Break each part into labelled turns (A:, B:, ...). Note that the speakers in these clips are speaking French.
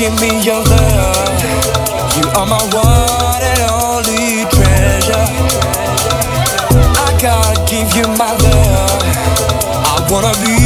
A: give me your love. You are my one and only treasure. I gotta give you my love. I wanna be.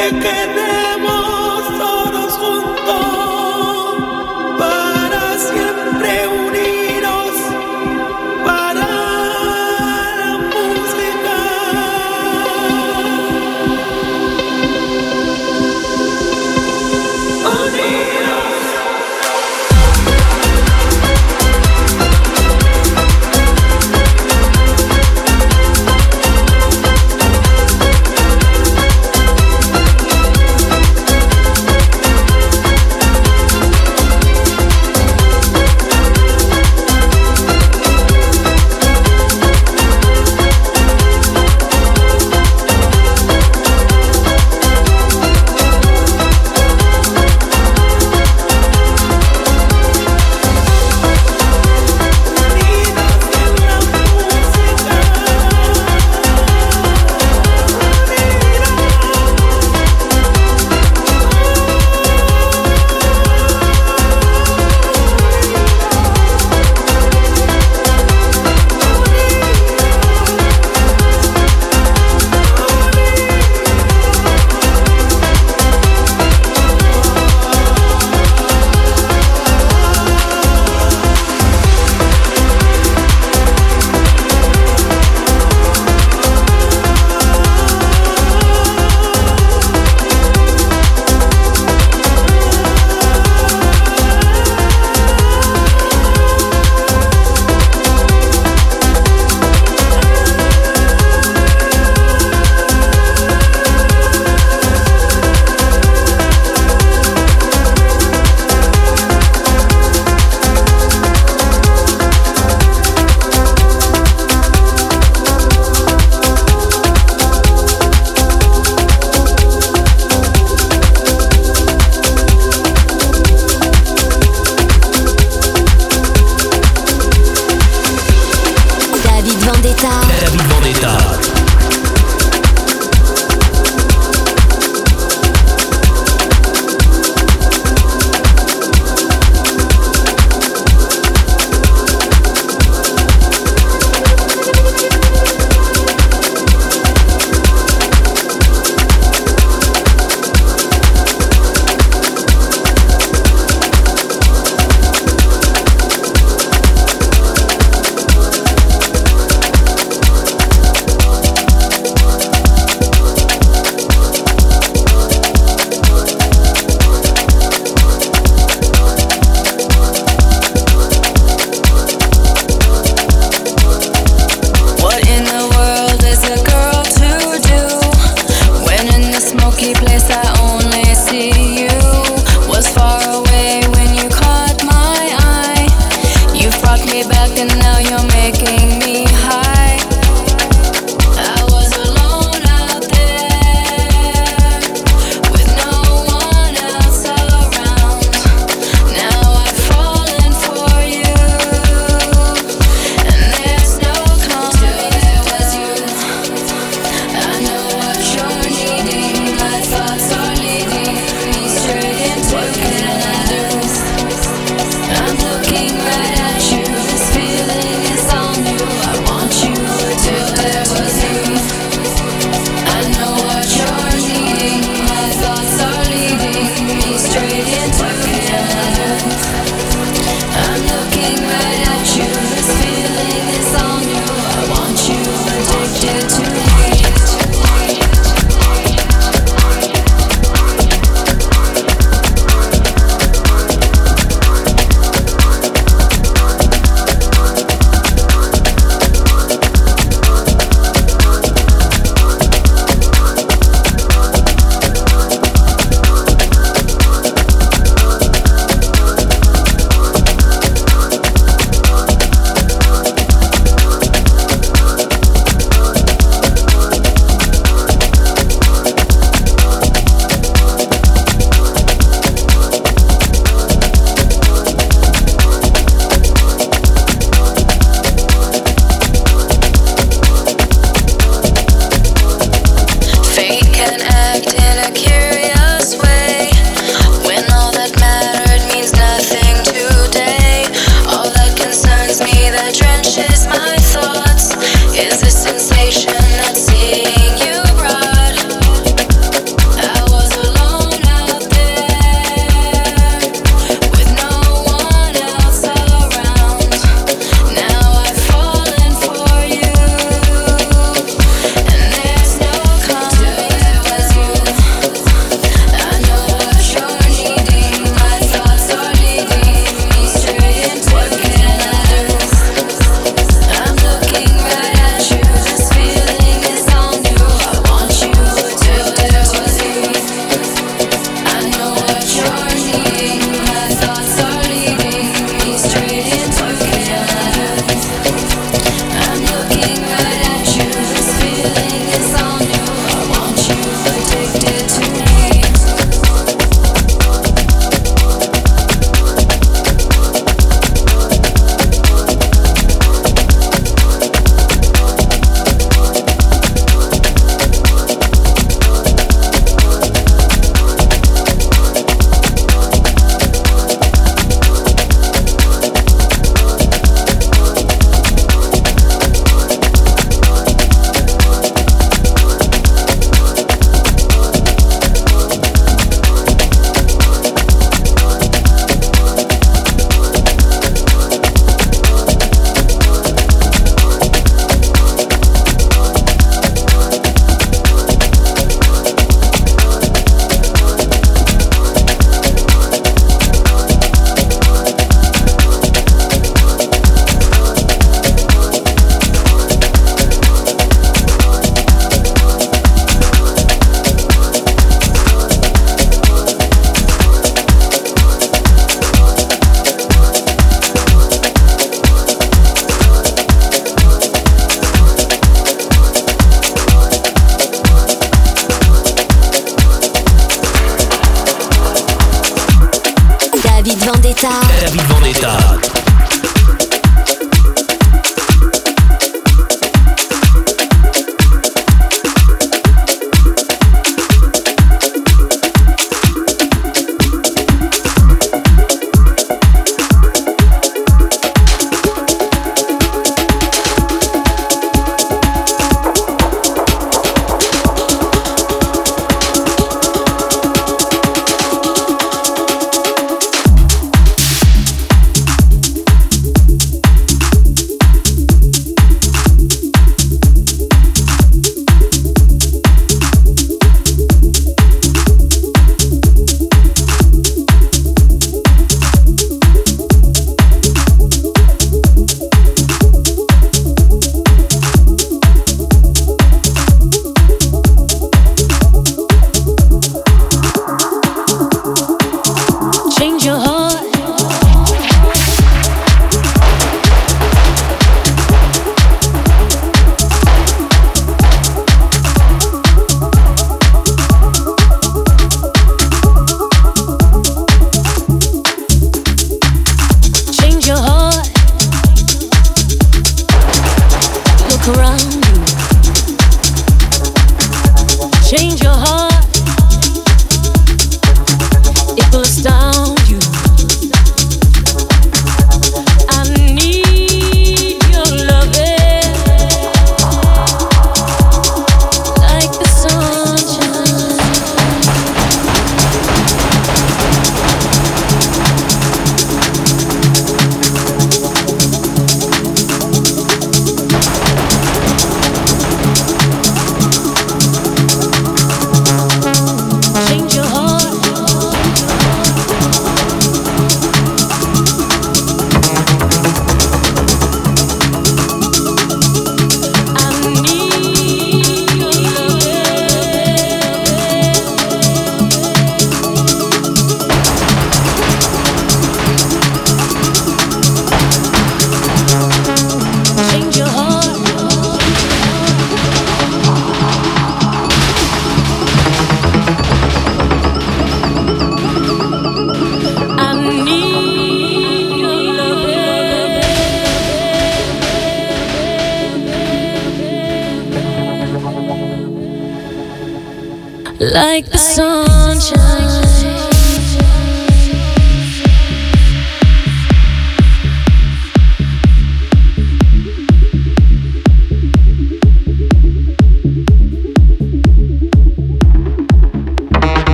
A: que quede.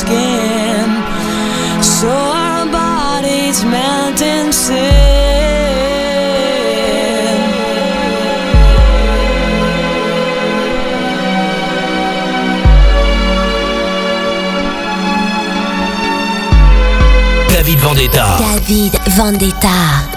A: skin. So our bodies melt in sin.
B: David Vendetta.
C: David Vendetta.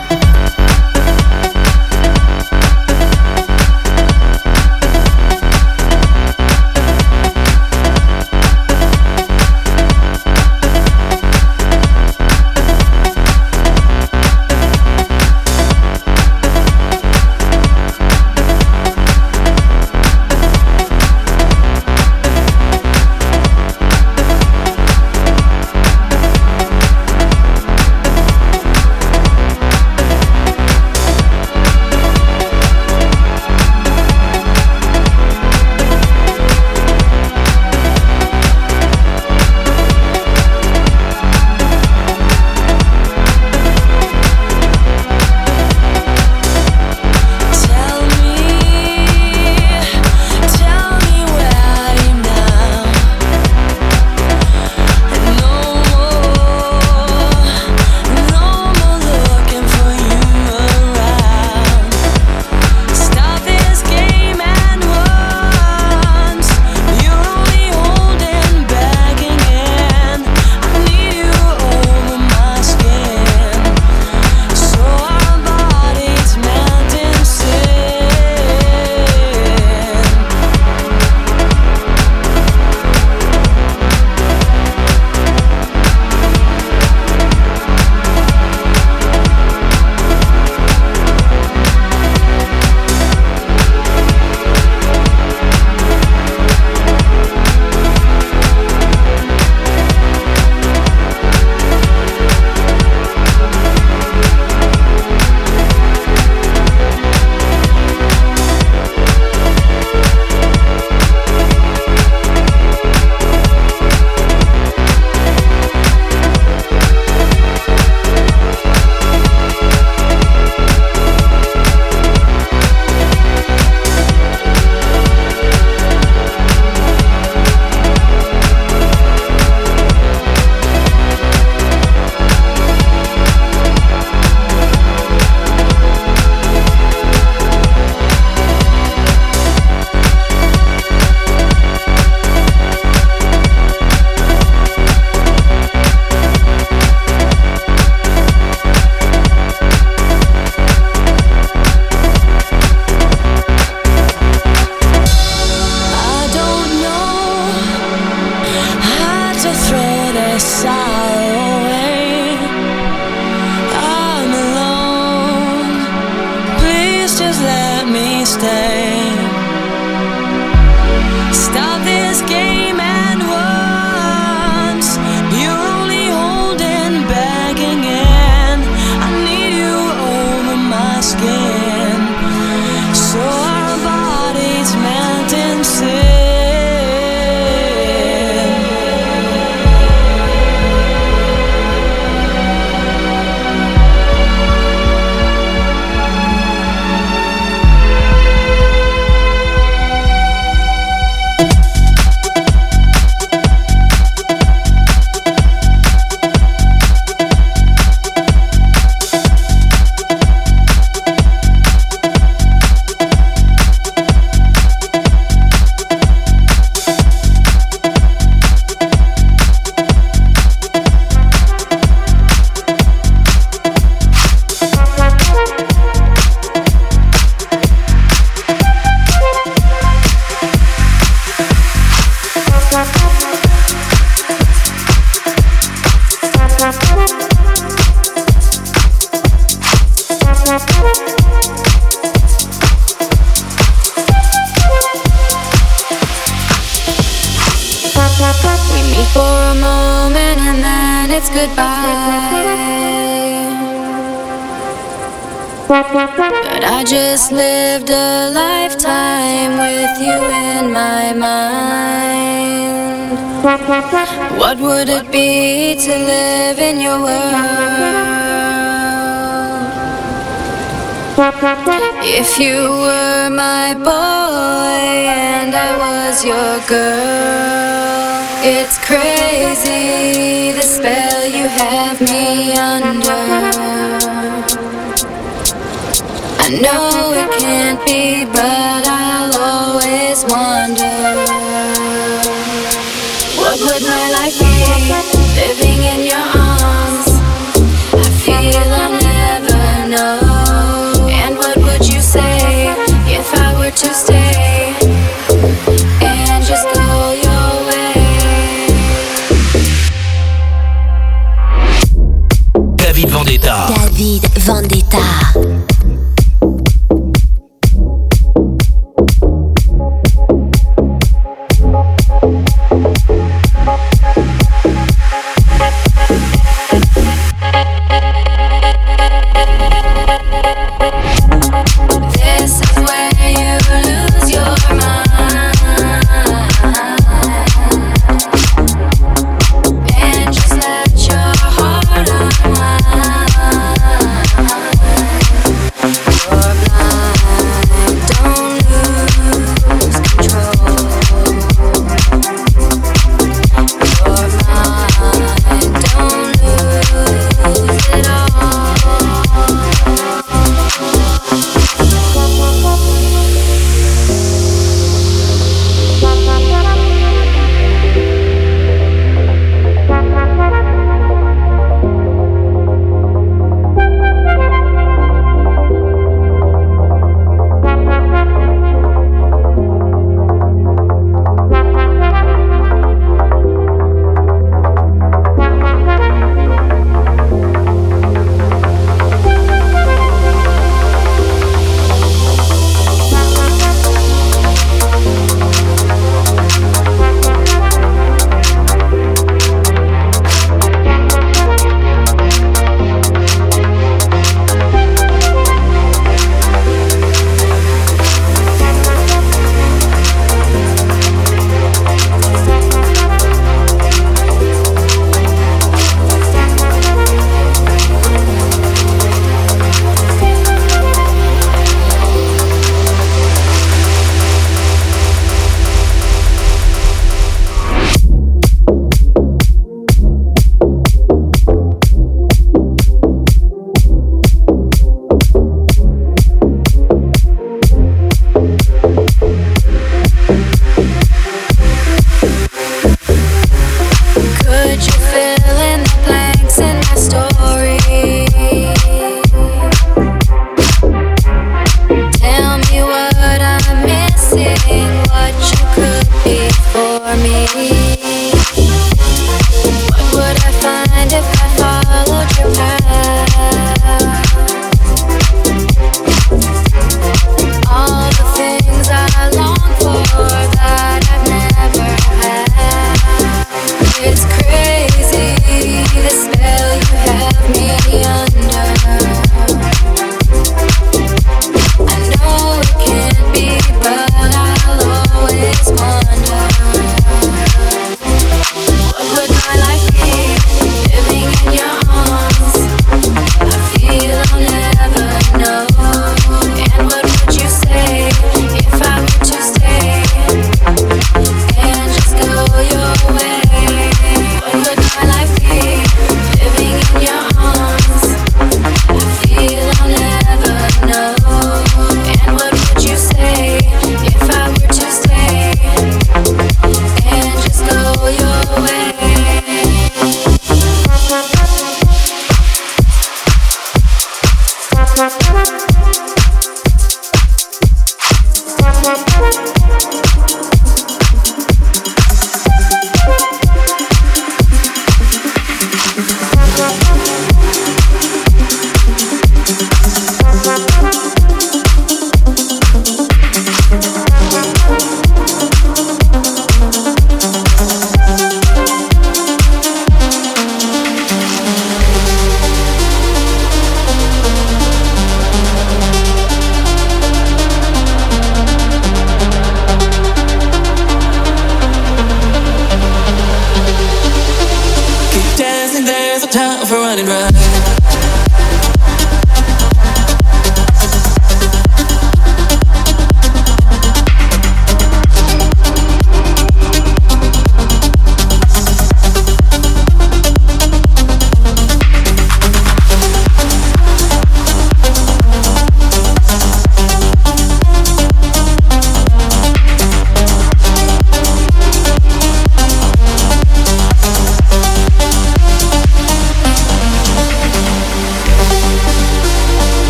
D: with you